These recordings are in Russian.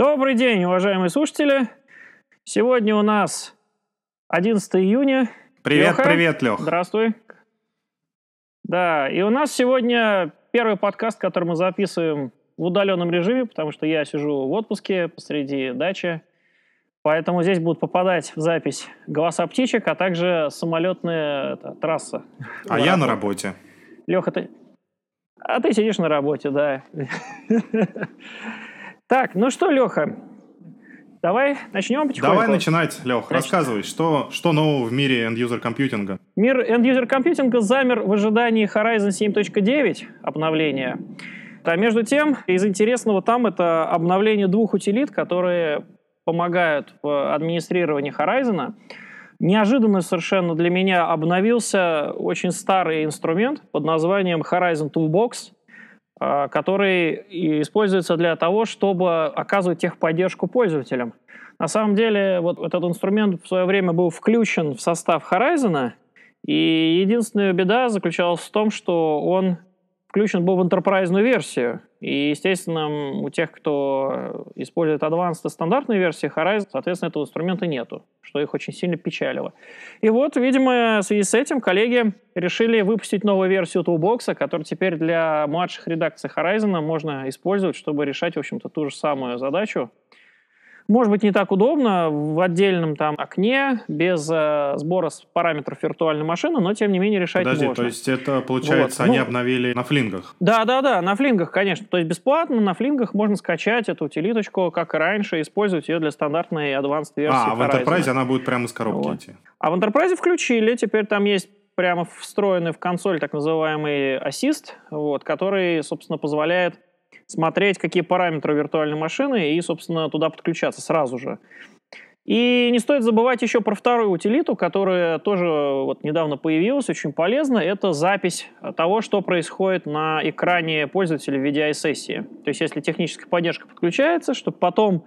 Добрый день, уважаемые слушатели. Сегодня у нас 11 июня. Привет, Леха, привет, Лех. Здравствуй. Да, и у нас сегодня первый подкаст, который мы записываем в удаленном режиме, потому что я сижу в отпуске посреди дачи. Поэтому здесь будут попадать в запись голоса птичек, а также самолетная это, трасса. А я на работе. Леха, ты... А ты сидишь на работе, да. Так, ну что, Леха, давай начнем потихоньку. Давай начинать, Лех. Рассказывай, что, что нового в мире end-user компьютинга? Мир end-user компьютинга замер в ожидании Horizon 7.9 обновления. А между тем, из интересного там это обновление двух утилит, которые помогают в администрировании Horizon. Неожиданно совершенно для меня обновился очень старый инструмент под названием Horizon Toolbox, который используется для того, чтобы оказывать техподдержку пользователям. На самом деле, вот этот инструмент в свое время был включен в состав Horizon, и единственная беда заключалась в том, что он включен был в enterprise версию. И, естественно, у тех, кто использует Advanced и стандартные версии Horizon, соответственно, этого инструмента нету, что их очень сильно печалило. И вот, видимо, в связи с этим коллеги решили выпустить новую версию Toolbox, которую теперь для младших редакций Horizon можно использовать, чтобы решать, в общем-то, ту же самую задачу, может быть, не так удобно в отдельном там окне, без э, сбора параметров виртуальной машины, но тем не менее решать Подожди, можно. то есть это, получается, вот. они ну, обновили на флингах? Да, да, да, на флингах, конечно. То есть бесплатно на флингах можно скачать эту утилиточку, как и раньше, использовать ее для стандартной advanced версии. А, в Enterprise она будет прямо из коробки вот. идти? А в Enterprise включили, теперь там есть прямо встроенный в консоль так называемый ассист, вот, который, собственно, позволяет смотреть, какие параметры виртуальной машины и, собственно, туда подключаться сразу же. И не стоит забывать еще про вторую утилиту, которая тоже вот недавно появилась, очень полезна. Это запись того, что происходит на экране пользователя в виде сессии. То есть если техническая поддержка подключается, чтобы потом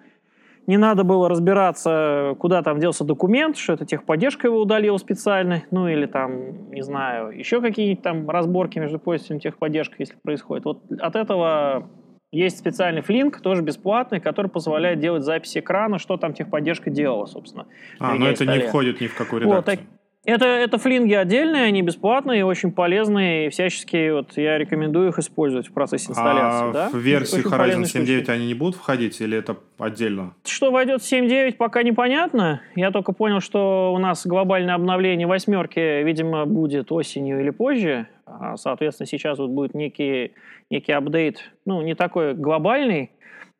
не надо было разбираться, куда там делся документ, что это техподдержка его удалила специально, ну или там, не знаю, еще какие-нибудь там разборки между пользователем и техподдержкой, если происходит. Вот от этого есть специальный флинк, тоже бесплатный, который позволяет делать записи экрана, что там техподдержка делала, собственно. А, но это не входит ни в какую редакцию. Вот, это, это флинги отдельные, они бесплатные, очень полезные, и всячески вот, я рекомендую их использовать в процессе инсталляции. А да? в версии очень Horizon 7.9 они не будут входить или это отдельно? Что войдет в 7.9, пока непонятно. Я только понял, что у нас глобальное обновление восьмерки, видимо, будет осенью или позже. А, соответственно, сейчас вот будет некий, некий апдейт, ну, не такой глобальный,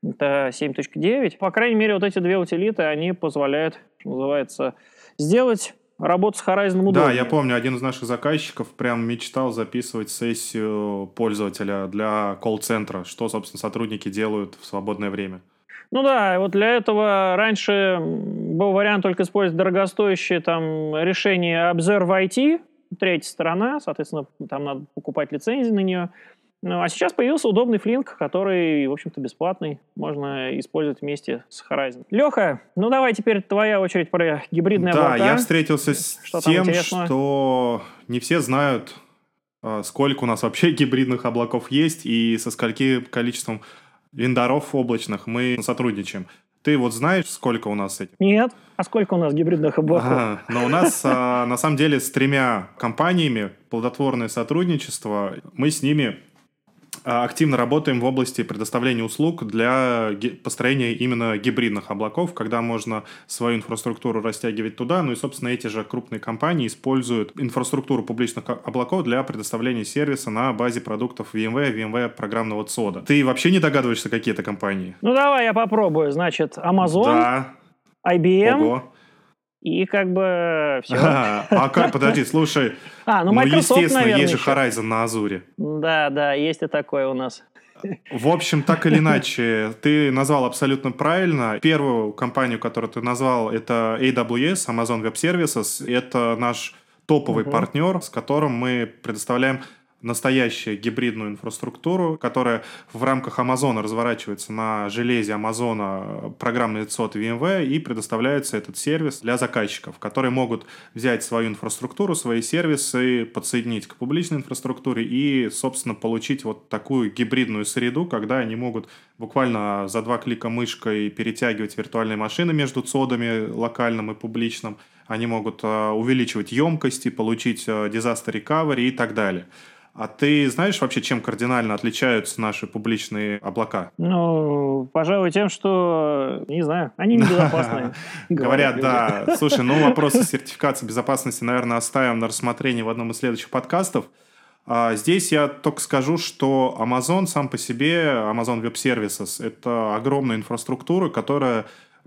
это 7.9. По крайней мере, вот эти две утилиты, они позволяют, что называется, сделать работа с Horizon удобнее. Да, я помню, один из наших заказчиков прям мечтал записывать сессию пользователя для колл-центра, что, собственно, сотрудники делают в свободное время. Ну да, вот для этого раньше был вариант только использовать дорогостоящее там решение Observe IT, третья сторона, соответственно, там надо покупать лицензии на нее. Ну, а сейчас появился удобный флинк, который, в общем-то, бесплатный. Можно использовать вместе с Horizon. Леха, ну давай теперь твоя очередь про гибридные да, облака. Да, я встретился с что тем, что не все знают, а, сколько у нас вообще гибридных облаков есть и со скольки количеством вендоров облачных мы сотрудничаем. Ты вот знаешь, сколько у нас этих? Нет. А сколько у нас гибридных облаков? Ага, но у нас а, на самом деле с тремя компаниями плодотворное сотрудничество. Мы с ними активно работаем в области предоставления услуг для построения именно гибридных облаков, когда можно свою инфраструктуру растягивать туда, ну и, собственно, эти же крупные компании используют инфраструктуру публичных облаков для предоставления сервиса на базе продуктов VMware, VMware программного ЦОДа. Ты вообще не догадываешься, какие это компании? Ну, давай я попробую. Значит, Amazon, да. IBM, Ого. И как бы все. А, а как, подожди, слушай. А, ну, ну Microsoft, ну, естественно, наверное, есть же Horizon на Азуре. Да, да, есть и такое у нас. В общем, так или иначе, ты назвал абсолютно правильно. Первую компанию, которую ты назвал, это AWS, Amazon Web Services. Это наш топовый uh-huh. партнер, с которым мы предоставляем настоящую гибридную инфраструктуру, которая в рамках Амазона разворачивается на железе Амазона программный ЦОД VMware и предоставляется этот сервис для заказчиков, которые могут взять свою инфраструктуру, свои сервисы, подсоединить к публичной инфраструктуре и, собственно, получить вот такую гибридную среду, когда они могут буквально за два клика мышкой перетягивать виртуальные машины между цодами локальным и публичным, они могут э, увеличивать емкости, получить э, disaster recovery и так далее. А ты знаешь вообще, чем кардинально отличаются наши публичные облака? Ну, пожалуй, тем, что, не знаю, они небезопасные. Говорят, да. Слушай, ну вопросы сертификации безопасности, наверное, оставим на рассмотрение в одном из следующих подкастов. А здесь я только скажу, что Amazon сам по себе, Amazon Web Services, это огромная инфраструктура, которая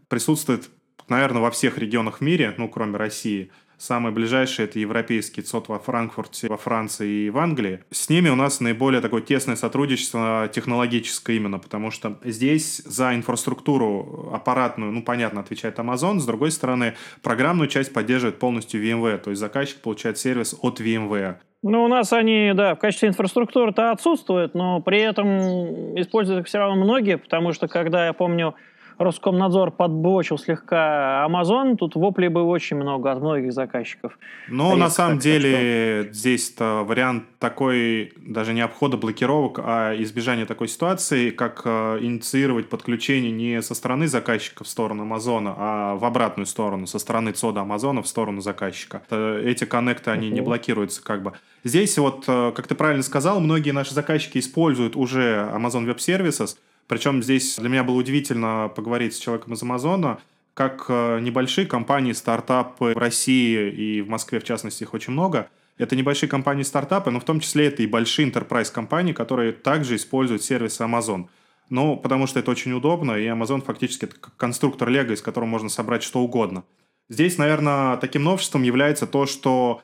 присутствует, наверное, во всех регионах в мире, ну, кроме России – Самый ближайший это европейский ЦОД во Франкфурте, во Франции и в Англии. С ними у нас наиболее такое тесное сотрудничество технологическое именно, потому что здесь за инфраструктуру аппаратную, ну, понятно, отвечает Amazon, с другой стороны, программную часть поддерживает полностью VMware, то есть заказчик получает сервис от VMware. Ну, у нас они, да, в качестве инфраструктуры-то отсутствуют, но при этом используют их все равно многие, потому что, когда, я помню, Роскомнадзор подбочил слегка Amazon, тут воплей бы очень много от многих заказчиков. Ну, а на самом деле, здесь-то вариант такой даже не обхода блокировок, а избежания такой ситуации, как э, инициировать подключение не со стороны заказчика в сторону Амазона, а в обратную сторону, со стороны ЦОДа Амазона в сторону заказчика. Эти коннекты, они uh-huh. не блокируются как бы. Здесь вот, э, как ты правильно сказал, многие наши заказчики используют уже Amazon Web Services, причем здесь для меня было удивительно поговорить с человеком из Амазона, как э, небольшие компании, стартапы в России и в Москве, в частности, их очень много. Это небольшие компании, стартапы, но в том числе это и большие enterprise компании, которые также используют сервисы Amazon. Ну, потому что это очень удобно, и Amazon фактически это конструктор Lego, из которого можно собрать что угодно. Здесь, наверное, таким новшеством является то, что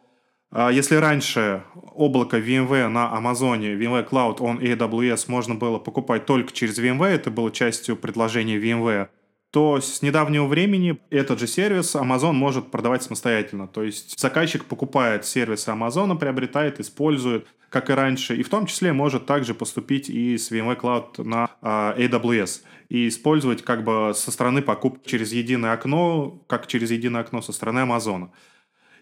если раньше облако VMware на Амазоне, VMware Cloud on AWS можно было покупать только через VMware, это было частью предложения VMware, то с недавнего времени этот же сервис Amazon может продавать самостоятельно. То есть заказчик покупает сервисы Amazon, приобретает, использует, как и раньше, и в том числе может также поступить и с VMware Cloud на uh, AWS и использовать как бы со стороны покупки через единое окно, как через единое окно со стороны Амазона.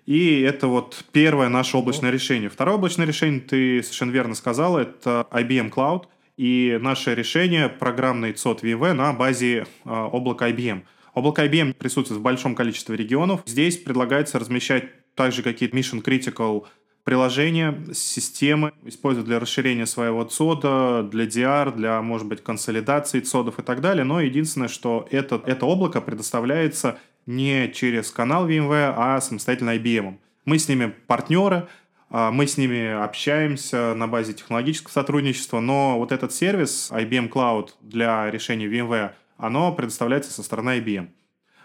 И это вот первое наше облачное решение. Второе облачное решение, ты совершенно верно сказал, это IBM Cloud. И наше решение программный ЦОД VV на базе э, облака IBM. Облако IBM присутствует в большом количестве регионов. Здесь предлагается размещать также какие-то mission critical приложения, системы, использовать для расширения своего ЦОДа, для DR, для, может быть, консолидации ЦОДов и так далее. Но единственное, что это, это облако предоставляется не через канал VMware, а самостоятельно IBM. Мы с ними партнеры, а, мы с ними общаемся на базе технологического сотрудничества, но вот этот сервис IBM Cloud для решения VMware, оно предоставляется со стороны IBM.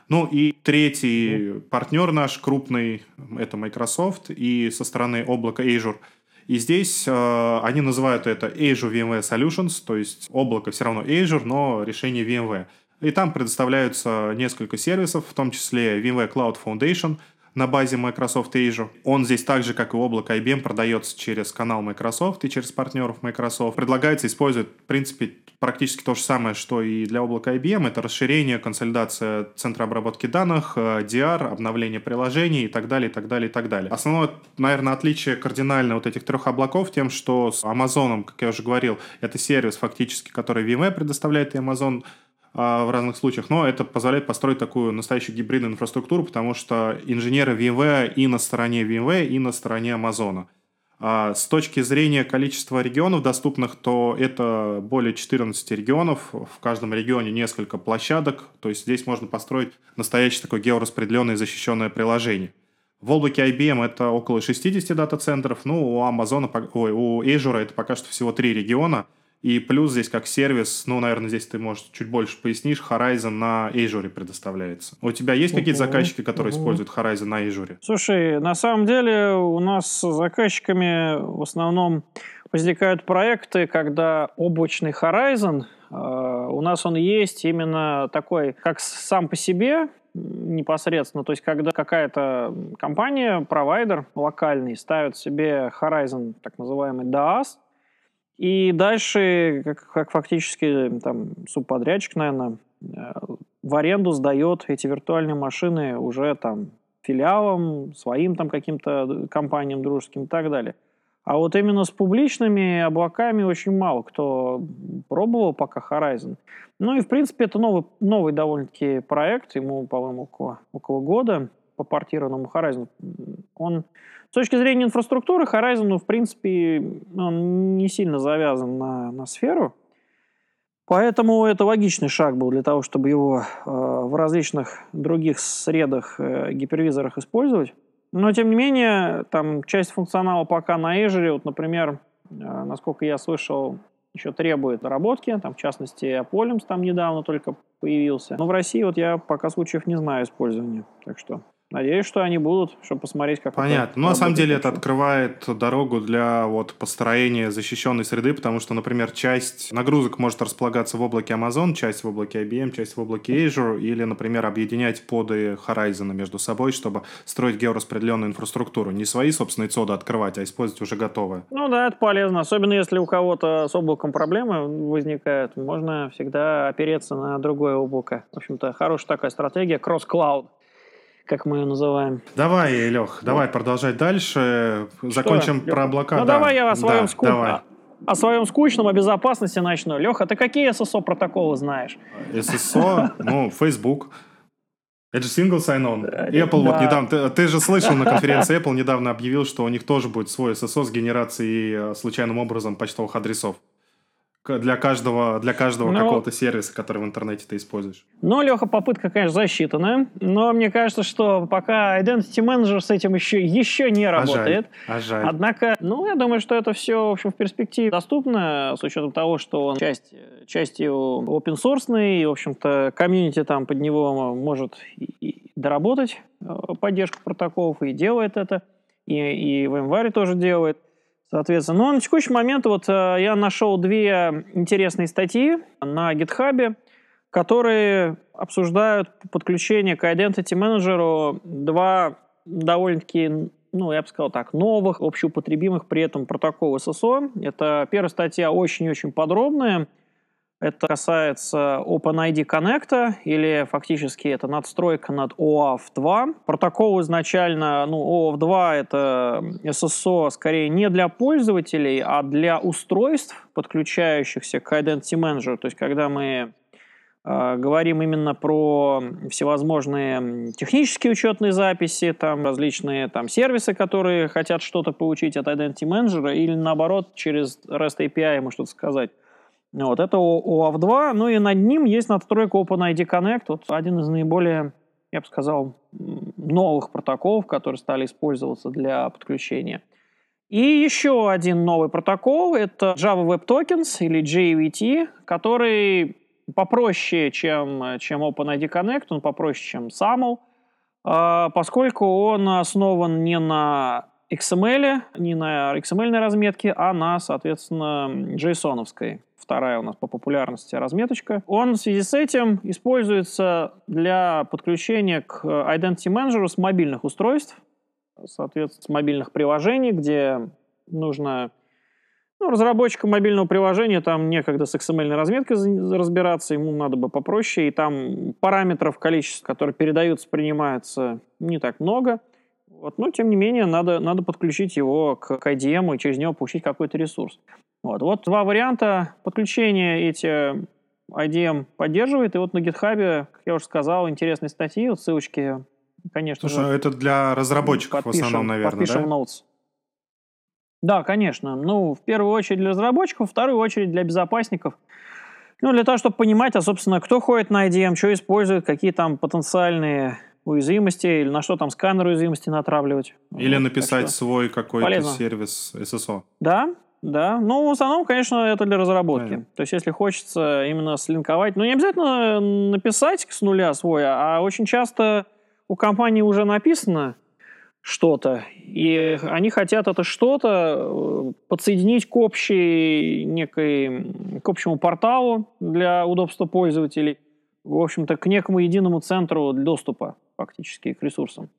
Ну и третий партнер наш крупный, это Microsoft, и со стороны облака Azure. И здесь э, они называют это Azure VMware Solutions, то есть облако все равно Azure, но решение VMware. И там предоставляются несколько сервисов, в том числе VMware Cloud Foundation на базе Microsoft Azure. Он здесь так же, как и облако IBM, продается через канал Microsoft и через партнеров Microsoft. Предлагается использовать, в принципе, практически то же самое, что и для облака IBM. Это расширение, консолидация центра обработки данных, э, DR, обновление приложений и так далее, и так далее, и так далее. Основное, наверное, отличие кардинально вот этих трех облаков тем, что с Amazon, как я уже говорил, это сервис фактически, который VMware предоставляет, и Amazon в разных случаях, но это позволяет построить такую настоящую гибридную инфраструктуру, потому что инженеры VMware и на стороне VMware, и на стороне Амазона. А с точки зрения количества регионов доступных, то это более 14 регионов, в каждом регионе несколько площадок, то есть здесь можно построить настоящее такое геораспределенное защищенное приложение. В облаке IBM это около 60 дата-центров, ну, у Amazon, ой, у Azure это пока что всего три региона – и плюс здесь как сервис, ну, наверное, здесь ты, может, чуть больше пояснишь, Horizon на Azure предоставляется. У тебя есть какие-то заказчики, которые используют Horizon на Azure? Слушай, на самом деле у нас с заказчиками в основном возникают проекты, когда облачный Horizon, э, у нас он есть именно такой, как сам по себе, непосредственно. То есть, когда какая-то компания, провайдер локальный, ставит себе Horizon, так называемый DAS, и дальше, как, как фактически там субподрядчик, наверное, э, в аренду сдает эти виртуальные машины уже там филиалам, своим там каким-то компаниям дружеским и так далее. А вот именно с публичными облаками очень мало кто пробовал пока Horizon. Ну и, в принципе, это новый, новый довольно-таки проект, ему, по-моему, около, около года по портированному Horizon. Он, точки зрения инфраструктуры, Horizon, ну, в принципе, он не сильно завязан на, на сферу, Поэтому это логичный шаг был для того, чтобы его э, в различных других средах, э, гипервизорах использовать. Но, тем не менее, там часть функционала пока на Azure, вот, например, э, насколько я слышал, еще требует доработки, там, в частности, Apolims там недавно только появился. Но в России вот я пока случаев не знаю использования, так что Надеюсь, что они будут, чтобы посмотреть, как Понятно. Ну, на самом деле, это открывает дорогу для вот построения защищенной среды, потому что, например, часть нагрузок может располагаться в облаке Amazon, часть в облаке IBM, часть в облаке Azure, или, например, объединять поды Horizon между собой, чтобы строить геораспределенную инфраструктуру. Не свои собственные цоды открывать, а использовать уже готовое. Ну да, это полезно. Особенно, если у кого-то с облаком проблемы возникают, можно всегда опереться на другое облако. В общем-то, хорошая такая стратегия, кросс-клауд как мы ее называем. Давай, Лех, вот. давай продолжать дальше. Закончим Что, про облака. Ну, да. давай я о своем, да, скуп... давай. о своем скучном, о безопасности начну. Леха, ты какие SSO протоколы знаешь? SSO? Ну, Facebook. Это же single sign-on. Apple да. вот недавно... Ты, ты же слышал на конференции Apple недавно объявил, что у них тоже будет свой SSO с генерацией э, случайным образом почтовых адресов для каждого, для каждого ну, какого-то сервиса, который в интернете ты используешь. Ну, Леха, попытка, конечно, засчитанная, но мне кажется, что пока Identity Manager с этим еще, еще не работает. А жаль, а жаль. Однако, ну, я думаю, что это все, в общем, в перспективе доступно, с учетом того, что он часть, частью open source, и, в общем-то, комьюнити там под него может и доработать э, поддержку протоколов, и делает это, и, и в январе тоже делает. Соответственно, но на текущий момент вот э, я нашел две интересные статьи на GitHub, которые обсуждают подключение к Identity Manager два довольно-таки, ну, я бы сказал так, новых, общеупотребимых при этом протокола SSO. Это первая статья очень-очень подробная, это касается OpenID Connect, или фактически это надстройка над OAuth 2. Протокол изначально, ну, OAuth 2 это SSO скорее не для пользователей, а для устройств, подключающихся к Identity Manager. То есть, когда мы э, говорим именно про всевозможные технические учетные записи, там различные там сервисы, которые хотят что-то получить от Identity Manager, или наоборот через REST API ему что-то сказать вот, это OAuth 2, ну и над ним есть надстройка OpenID Connect, вот один из наиболее, я бы сказал, новых протоколов, которые стали использоваться для подключения. И еще один новый протокол – это Java Web Tokens или JWT, который попроще, чем, чем OpenID Connect, он попроще, чем SAML, а, поскольку он основан не на XML, не на XML разметке, а на, соответственно, JSON. Вторая у нас по популярности разметочка. Он в связи с этим используется для подключения к Identity Manager с мобильных устройств, соответственно, с мобильных приложений, где нужно ну, разработчикам мобильного приложения там некогда с XML разметкой разбираться, ему надо бы попроще, и там параметров, количество, которые передаются, принимается не так много. Вот, но, тем не менее, надо, надо подключить его к, к IDM и через него получить какой-то ресурс. Вот, вот два варианта подключения эти IDM поддерживает. И вот на GitHub, как я уже сказал, интересные статьи, вот ссылочки, конечно Слушай, же. это для разработчиков подпишем, в основном, наверное, подпишем да? Notes. Да, конечно. Ну, в первую очередь для разработчиков, в вторую очередь для безопасников. Ну, для того, чтобы понимать, а, собственно, кто ходит на IDM, что использует, какие там потенциальные уязвимости, или на что там сканер уязвимости натравливать. Или вот, написать свой какой-то сервис SSO. Да, да, ну, в основном, конечно, это для разработки. Понятно. То есть, если хочется именно слинковать, ну, не обязательно написать с нуля свой, а очень часто у компании уже написано что-то, и они хотят это что-то э, подсоединить к общей некой, к общему порталу для удобства пользователей. В общем-то, к некому единому центру доступа фактически к ресурсам.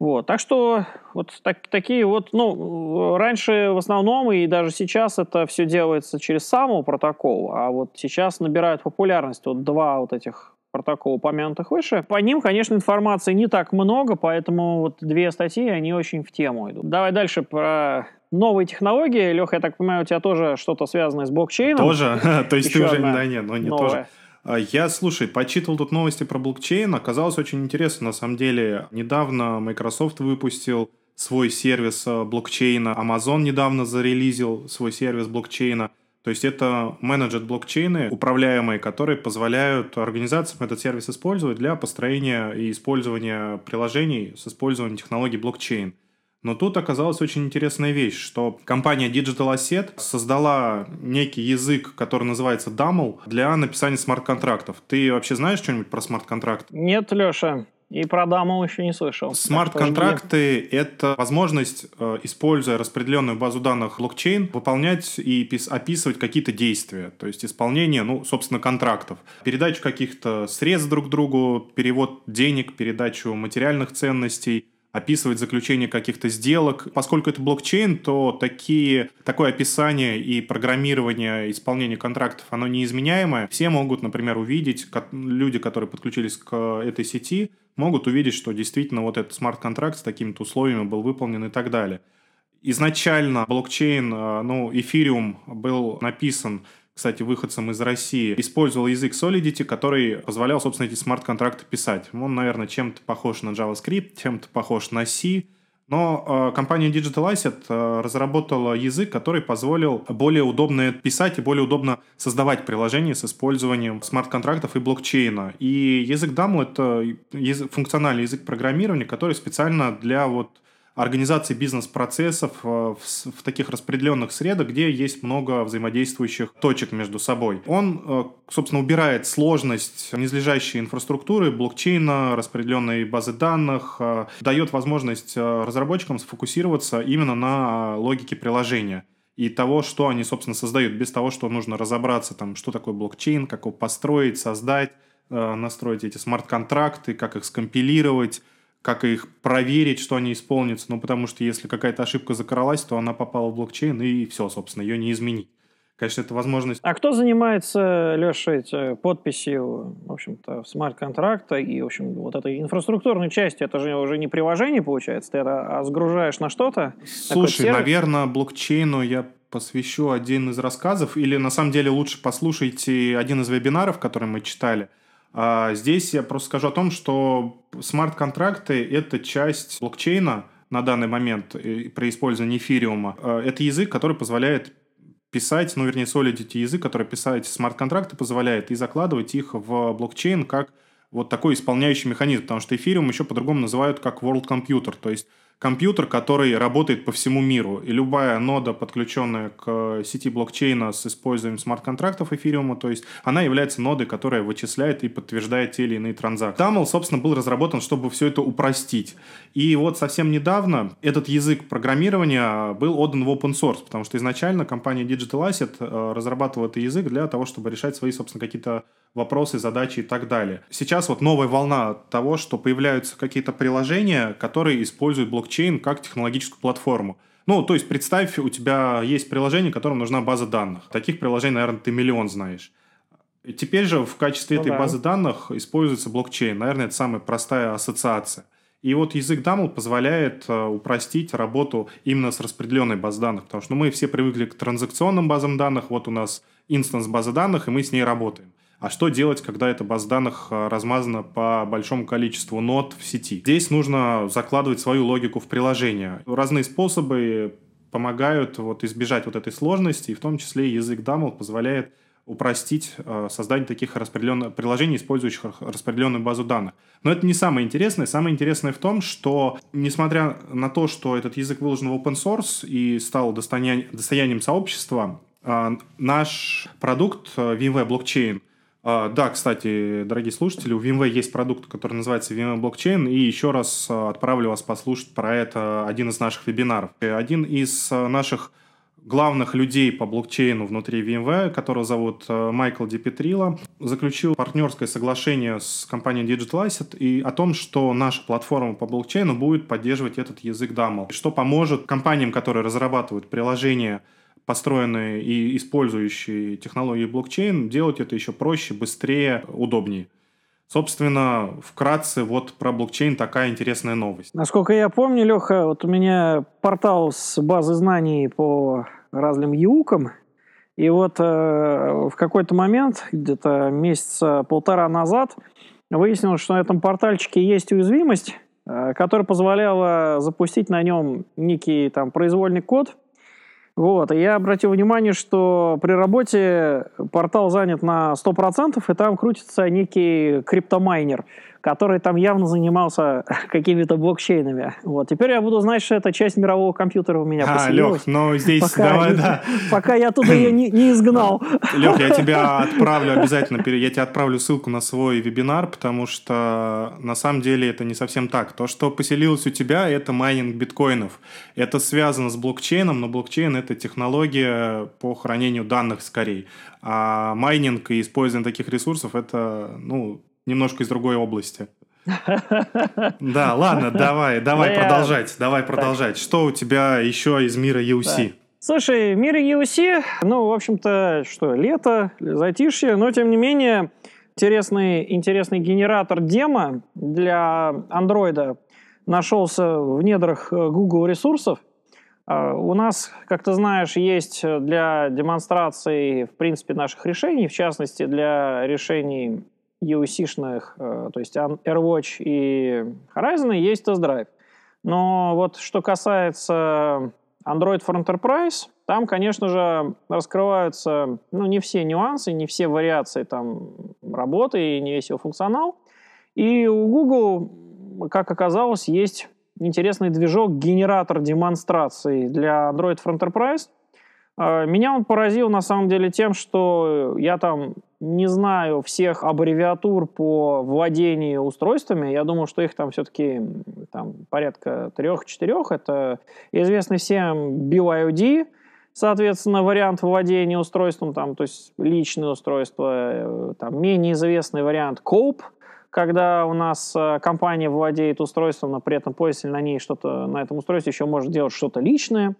Вот. Так что вот так, такие вот, ну, раньше в основном и даже сейчас это все делается через самого протокола, а вот сейчас набирают популярность вот два вот этих протокола, упомянутых выше. По ним, конечно, информации не так много, поэтому вот две статьи, они очень в тему идут. Давай дальше про новые технологии. Леха, я так понимаю, у тебя тоже что-то связанное с блокчейном? Тоже? То есть ты уже... Да нет, но не тоже. А, я, слушай, почитал тут новости про блокчейн. Оказалось очень интересно, на самом деле. Недавно Microsoft выпустил свой сервис а, блокчейна. Amazon недавно зарелизил свой сервис блокчейна. То есть это менеджер блокчейны, управляемые, которые позволяют организациям этот сервис использовать для построения и использования приложений с использованием технологий блокчейн. Но тут оказалась очень интересная вещь, что компания Digital Asset создала некий язык, который называется DAML, для написания смарт-контрактов. Ты вообще знаешь что-нибудь про смарт-контракт? Нет, Леша. И про DAML еще не слышал. Смарт-контракты — это возможность, э, используя распределенную базу данных блокчейн, выполнять и описывать какие-то действия. То есть исполнение, ну, собственно, контрактов. Передачу каких-то средств друг другу, перевод денег, передачу материальных ценностей — описывать заключение каких-то сделок. Поскольку это блокчейн, то такие, такое описание и программирование исполнения контрактов, оно неизменяемое. Все могут, например, увидеть, люди, которые подключились к этой сети, могут увидеть, что действительно вот этот смарт-контракт с такими-то условиями был выполнен и так далее. Изначально блокчейн, э, ну, эфириум был написан кстати, выходцем из России, использовал язык Solidity, который позволял, собственно, эти смарт-контракты писать. Он, наверное, чем-то похож на JavaScript, чем-то похож на C, но э, компания Digital Asset э, разработала язык, который позволил более удобно писать и более удобно создавать приложения с использованием смарт-контрактов и блокчейна. И язык DAML — это язык, функциональный язык программирования, который специально для вот организации бизнес-процессов э, в, таких распределенных средах, где есть много взаимодействующих точек между собой. Он, э, собственно, убирает сложность низлежащей инфраструктуры, блокчейна, распределенной базы данных, э, дает возможность разработчикам сфокусироваться именно на логике приложения и того, что они, собственно, создают, без того, что нужно разобраться, там, что такое блокчейн, как его построить, создать, настроить эти смарт-контракты, как их скомпилировать, как их проверить, что они исполнятся. Ну, потому что если какая-то ошибка закралась, то она попала в блокчейн, и все, собственно, ее не изменить. Конечно, это возможность... А кто занимается, Леша, эти подписью, в общем-то, смарт-контракта и, в общем, вот этой инфраструктурной части? Это же уже не приложение, получается? Ты это а сгружаешь на что-то? Слушай, на наверное, блокчейну я посвящу один из рассказов, или на самом деле лучше послушайте один из вебинаров, который мы читали – здесь я просто скажу о том, что смарт-контракты — это часть блокчейна на данный момент при использовании эфириума. А, это язык, который позволяет писать, ну, вернее, Solidity язык, который писать смарт-контракты позволяет и закладывать их в блокчейн как вот такой исполняющий механизм, потому что эфириум еще по-другому называют как world computer, то есть компьютер, который работает по всему миру. И любая нода, подключенная к сети блокчейна с использованием смарт-контрактов эфириума, то есть она является нодой, которая вычисляет и подтверждает те или иные транзакции. Daml, собственно, был разработан, чтобы все это упростить. И вот совсем недавно этот язык программирования был отдан в open source, потому что изначально компания Digital Asset э, разрабатывала этот язык для того, чтобы решать свои, собственно, какие-то вопросы, задачи и так далее. Сейчас вот новая волна того, что появляются какие-то приложения, которые используют блокчейн как технологическую платформу. Ну, то есть представь, у тебя есть приложение, которому нужна база данных. Таких приложений, наверное, ты миллион знаешь. Теперь же в качестве ну, этой да. базы данных используется блокчейн. Наверное, это самая простая ассоциация. И вот язык DAML позволяет э, упростить работу именно с распределенной базой данных, потому что мы все привыкли к транзакционным базам данных, вот у нас инстанс базы данных, и мы с ней работаем. А что делать, когда эта база данных э, размазана по большому количеству нот в сети? Здесь нужно закладывать свою логику в приложение. Разные способы помогают вот избежать вот этой сложности, и в том числе язык DAML позволяет упростить э, создание таких распределенных приложений, использующих распределенную базу данных. Но это не самое интересное. Самое интересное в том, что несмотря на то, что этот язык выложен в open source и стал достоянием, сообщества, э, наш продукт э, VMware а, да, кстати, дорогие слушатели, у VMware есть продукт, который называется VMware Blockchain, и еще раз отправлю вас послушать про это один из наших вебинаров. Один из наших главных людей по блокчейну внутри VMware, которого зовут э, Майкл Дипетрила, заключил партнерское соглашение с компанией Digital Asset и о том, что наша платформа по блокчейну будет поддерживать этот язык DAML, что поможет компаниям, которые разрабатывают приложения, построенные и использующие технологии блокчейн, делать это еще проще, быстрее, удобнее. Собственно, вкратце вот про блокчейн такая интересная новость. Насколько я помню, Леха, вот у меня портал с базы знаний по разным яукам, и вот э, в какой-то момент, где-то месяца полтора назад, выяснилось, что на этом портальчике есть уязвимость, э, которая позволяла запустить на нем некий там произвольный код, вот, и я обратил внимание, что при работе портал занят на 100%, и там крутится некий криптомайнер – который там явно занимался какими-то блокчейнами. Вот. Теперь я буду знать, что это часть мирового компьютера у меня а, Лех, но здесь пока, давай, да. Пока я туда ее не, не изгнал. Лех, я тебя отправлю обязательно, я тебе отправлю ссылку на свой вебинар, потому что на самом деле это не совсем так. То, что поселилось у тебя, это майнинг биткоинов. Это связано с блокчейном, но блокчейн — это технология по хранению данных скорее. А майнинг и использование таких ресурсов — это, ну, немножко из другой области. Да, ладно, давай, давай продолжать, давай продолжать. Что у тебя еще из мира UC? Слушай, мир UC, ну, в общем-то, что, лето, затишье, но, тем не менее, интересный, интересный генератор демо для андроида нашелся в недрах Google ресурсов. А, у нас, как ты знаешь, есть для демонстрации, в принципе, наших решений, в частности, для решений EUC-шных, э, то есть AirWatch и Horizon, есть тест-драйв. Но вот что касается Android for Enterprise, там, конечно же, раскрываются ну, не все нюансы, не все вариации там, работы и не весь его функционал. И у Google, как оказалось, есть интересный движок, генератор демонстраций для Android for Enterprise. Э, меня он поразил на самом деле тем, что я там не знаю всех аббревиатур по владению устройствами. Я думаю, что их там все-таки там, порядка трех-четырех. Это известный всем BYOD, соответственно, вариант владения устройством, там, то есть личное устройство, э, там, менее известный вариант COPE, когда у нас э, компания владеет устройством, но при этом пользователь на ней что-то, на этом устройстве еще может делать что-то личное.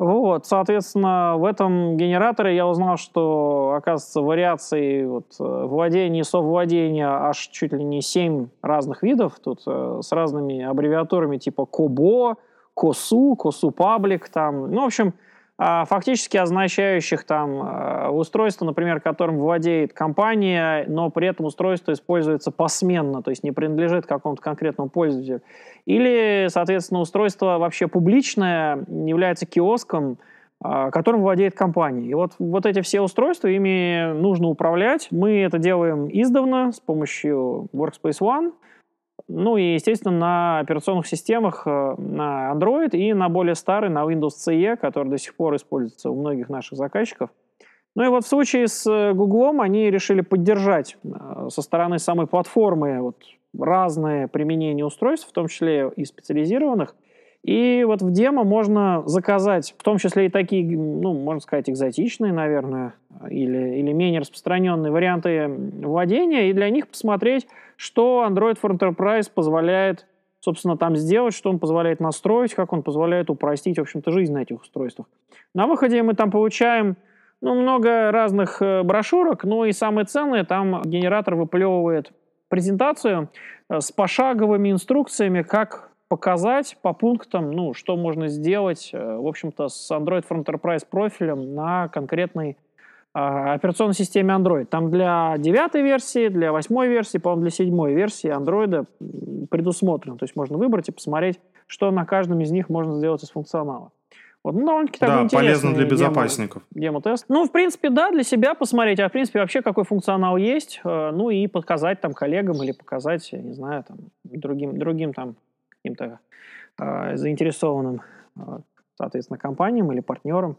Вот, соответственно, в этом генераторе я узнал, что, оказывается, вариаций вот, э, владения и совладения аж чуть ли не 7 разных видов, тут э, с разными аббревиатурами типа КОБО, КОСУ, КОСУ Паблик, там, ну, в общем, фактически означающих там э, устройство, например, которым владеет компания, но при этом устройство используется посменно, то есть не принадлежит какому-то конкретному пользователю. Или, соответственно, устройство вообще публичное, является киоском, а, которым владеет компания. И вот, вот эти все устройства, ими нужно управлять. Мы это делаем издавна с помощью Workspace ONE – ну и, естественно, на операционных системах э, на Android и на более старый, на Windows CE, который до сих пор используется у многих наших заказчиков. Ну и вот в случае с э, Google они решили поддержать э, со стороны самой платформы вот разные применения устройств, в том числе и специализированных. И вот в демо можно заказать, в том числе и такие, ну, можно сказать, экзотичные, наверное, или, или менее распространенные варианты владения, и для них посмотреть, что Android for Enterprise позволяет, собственно, там сделать, что он позволяет настроить, как он позволяет упростить, в общем-то, жизнь на этих устройствах. На выходе мы там получаем ну, много разных э, брошюрок, но и самое ценное, там генератор выплевывает презентацию э, с пошаговыми инструкциями, как показать по пунктам, ну, что можно сделать, э, в общем-то, с Android for Enterprise профилем на конкретной а, операционной системе Android. Там для девятой версии, для восьмой версии, по-моему, для седьмой версии Android предусмотрено. То есть можно выбрать и посмотреть, что на каждом из них можно сделать из функционала. Вот, ну, довольно-таки да, полезно для безопасников. Демо-тест. Ну, в принципе, да, для себя посмотреть, а в принципе вообще какой функционал есть, э, ну и показать там коллегам или показать, я не знаю, там другим, другим там каким-то э, заинтересованным, э, соответственно, компаниям или партнерам.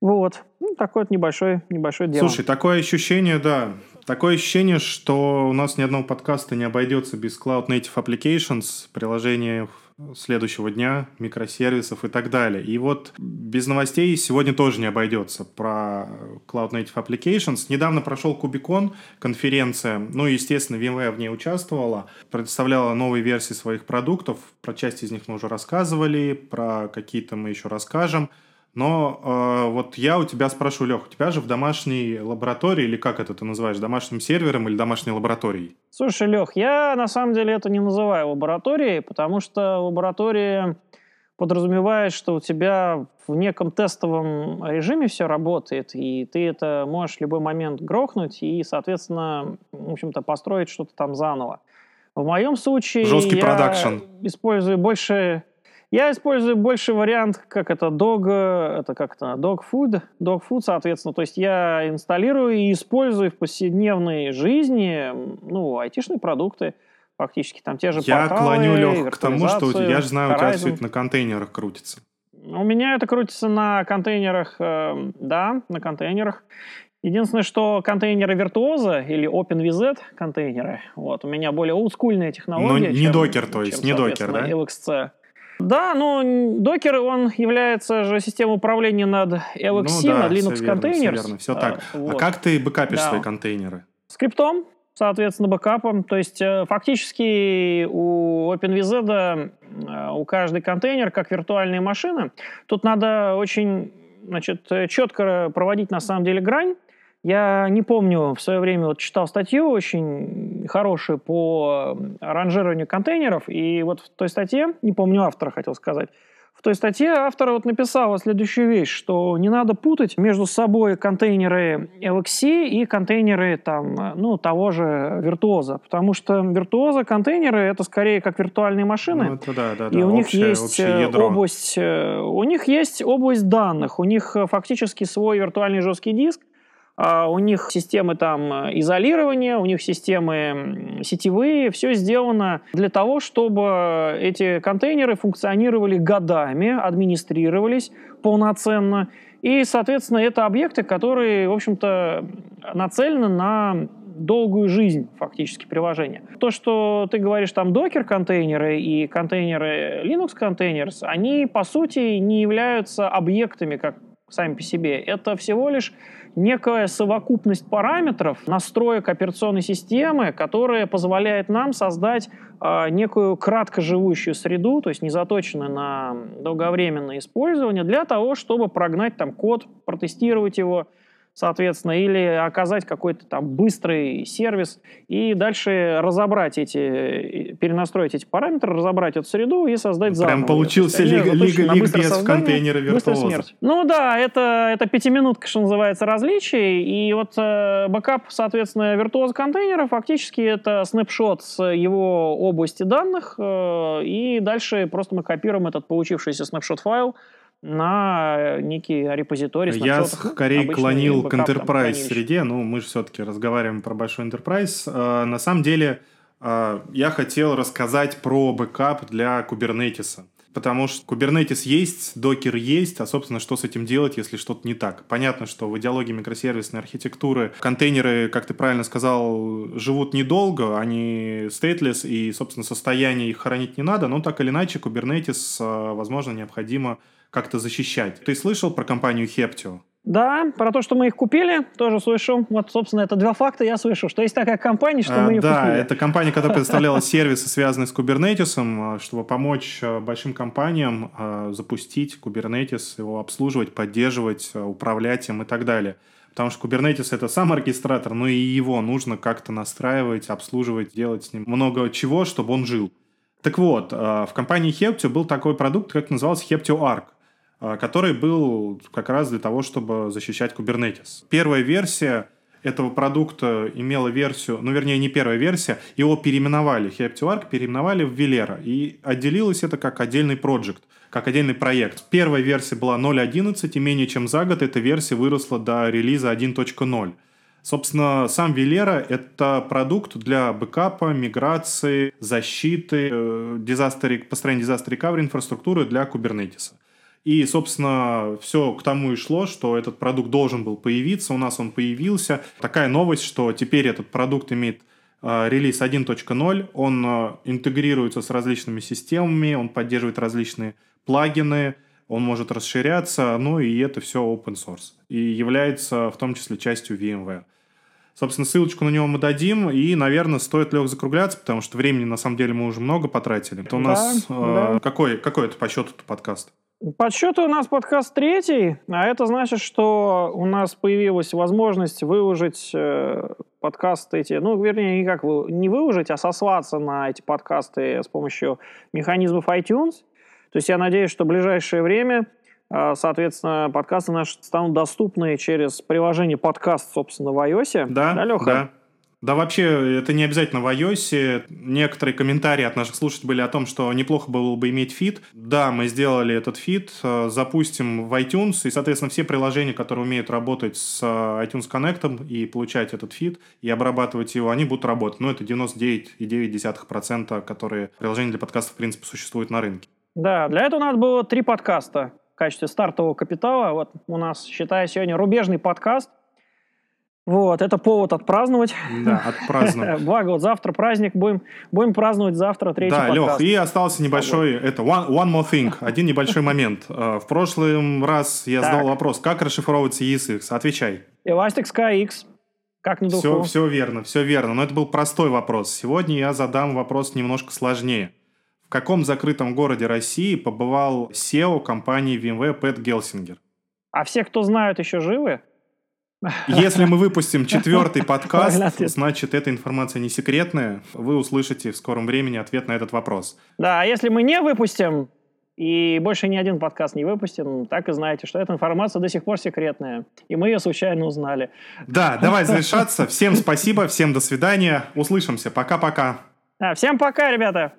Вот. Ну, такое вот небольшое, небольшое дело. Слушай, такое ощущение, да. Такое ощущение, что у нас ни одного подкаста не обойдется без Cloud Native Applications, приложений следующего дня, микросервисов и так далее. И вот без новостей сегодня тоже не обойдется про Cloud Native Applications. Недавно прошел Кубикон, конференция, ну, естественно, VMware в ней участвовала, представляла новые версии своих продуктов, про часть из них мы уже рассказывали, про какие-то мы еще расскажем. Но э, вот я у тебя спрошу, Лех, у тебя же в домашней лаборатории, или как это ты называешь, домашним сервером или домашней лабораторией? Слушай, Лех, я на самом деле это не называю лабораторией, потому что лаборатория подразумевает, что у тебя в неком тестовом режиме все работает, и ты это можешь в любой момент грохнуть и, соответственно, в общем-то, построить что-то там заново. В моем случае Жесткий я продакшн. использую больше я использую больше вариант, как это dog, это как-то dog food, dog food, соответственно. То есть я инсталлирую и использую в повседневной жизни, ну, айтишные продукты, фактически там те же Я порталы, клоню, Лех, к тому, что я же знаю, у тебя Horizon. все это на контейнерах крутится. У меня это крутится на контейнерах, э, да, на контейнерах. Единственное, что контейнеры виртуоза или OpenVZ контейнеры, вот, у меня более олдскульная технология. Но не чем- докер, то есть, чем, не докер, да? LXC. Да, но докер, он является же системой управления над LXC, ну, да, над Linux все верно, все Containers. верно, все А, так. вот. А как ты бэкапишь Да. свои контейнеры? Скриптом, соответственно, бэкапом. То есть э, фактически у OpenVZ э, у каждый контейнер как виртуальная машина. Тут надо очень значит, э, четко проводить на самом деле грань. Я не помню, в свое время вот читал статью очень хорошую по ранжированию контейнеров, и вот в той статье, не помню автора, хотел сказать, в той статье автор вот написал следующую вещь, что не надо путать между собой контейнеры LXC и контейнеры там, ну, того же виртуоза, потому что виртуоза контейнеры это скорее как виртуальные машины, Ну, это да, да, и да, у них общее- есть общее э, область, э, у них есть область данных, у них э, фактически свой виртуальный жесткий диск, у них системы там э, изолирования, у них системы сетевые, все сделано для того, чтобы эти контейнеры функционировали годами, администрировались полноценно. И, соответственно, это объекты, которые, в общем-то, нацелены на долгую жизнь фактически приложения. То, что ты говоришь там докер-контейнеры и контейнеры Linux Containers, они по сути не являются объектами как сами по себе. Это всего лишь некая совокупность параметров, настроек операционной системы, которая позволяет нам создать э, некую краткоживущую среду, то есть не заточенную на долговременное использование, для того, чтобы прогнать там код, протестировать его, соответственно, или оказать какой-то там быстрый сервис и дальше разобрать эти, перенастроить эти параметры, разобрать эту среду и создать заново. Прям получился То есть они лиг- заточены лиг- на быстрое ликбез в создание, контейнере быстрая виртуоза. Ну да, это, это пятиминутка, что называется, различий. И вот э, бэкап, соответственно, виртуоз контейнера фактически это снапшот с его области данных, э, и дальше просто мы копируем этот получившийся снапшот файл на некий репозиторий Я скорее клонил к enterprise среде, ну мы же все-таки разговариваем про большой enterprise. Э, На самом деле э, я хотел рассказать про бэкап для Kubernetes. Потому что Kubernetes есть, Docker есть, а, собственно, что с этим делать, если что-то не так? Понятно, что в идеологии микросервисной архитектуры контейнеры, как ты правильно сказал, живут недолго, они stateless, и, собственно, состояние их хранить не надо, но так или иначе Kubernetes, э, возможно, необходимо как-то защищать. Ты слышал про компанию Heptio? Да, про то, что мы их купили, тоже слышал. Вот, собственно, это два факта я слышу, что есть такая компания, что А, мы ее да, купили. это компания, которая предоставляла сервисы, связанные с Kubernetes, а, чтобы помочь а, большим компаниям а, запустить Kubernetes, его обслуживать, поддерживать, управлять им и так далее. Потому что Kubernetes это сам оркестратор, но и его нужно как-то настраивать, обслуживать, делать с ним много чего, чтобы он жил. Так вот, в компании Heptio был такой продукт, как назывался Heptio Arc который был как раз для того, чтобы защищать Kubernetes. Первая версия этого продукта имела версию, ну, вернее, не первая версия, его переименовали, HeptioArc переименовали в Velera, и отделилось это как отдельный проект, как отдельный проект. Первая версия была 0.11, и менее чем за год эта версия выросла до релиза 1.0. Собственно, сам Velera — это продукт для бэкапа, миграции, защиты, э, disaster, построения disaster recovery инфраструктуры для Kubernetes. И, собственно, все к тому и шло, что этот продукт должен был появиться. У нас он появился. Такая новость, что теперь этот продукт имеет э, релиз 1.0. Он э, интегрируется с различными системами, он поддерживает различные плагины, он может расширяться, ну и это все open source. И является в том числе частью VMware. Собственно, ссылочку на него мы дадим, и, наверное, стоит лег закругляться, потому что времени, на самом деле, мы уже много потратили. Это у Да, нас... э, да. какой, какой это по счету подкаст? По счету у нас подкаст третий, а это значит, что у нас появилась возможность выложить э, подкасты эти, ну, вернее, не как вы, не выложить, а сослаться на эти подкасты с помощью механизмов iTunes. То есть я надеюсь, что в ближайшее время, э, соответственно, подкасты наши станут доступны через приложение подкаст, собственно, в iOS. Да, да Леха? да. Да, вообще, это не обязательно в iOS. Некоторые комментарии от наших слушателей были о том, что неплохо было бы иметь фид. Да, мы сделали этот фид, э, запустим в iTunes, и, соответственно, все приложения, которые умеют работать с э, iTunes Connect и получать этот фид, и обрабатывать его, они будут работать. Но это 99,9%, которые приложения для подкастов, в принципе, существуют на рынке. Да, для этого надо было три подкаста в качестве стартового капитала. Вот у нас, считаю, сегодня рубежный подкаст. Вот, это повод отпраздновать. Да, отпразднуем. Благо, вот завтра праздник, будем, будем праздновать завтра третий Да, подкаст. Лех, и остался небольшой, это one, one more thing, один небольшой момент. Э, В прошлый раз я Так. задал вопрос, как расшифровывается ESX? Отвечай. Elastic SkyX. Как на Все, духу. все верно, все верно. Но это был простой вопрос. Сегодня я задам вопрос немножко сложнее. В каком закрытом городе России побывал SEO компании VMware Пэт Гелсингер? А все, кто знают, еще живы? Если мы выпустим четвертый подкаст, значит, эта информация не секретная. Вы услышите в скором времени ответ на этот вопрос. Да, а если мы не выпустим, и больше ни один подкаст не выпустим, так и знаете, что эта информация до сих пор секретная. И мы ее случайно узнали. Да, давай завершаться. Всем спасибо, всем до свидания. Услышимся. Пока-пока. Да, всем пока, ребята!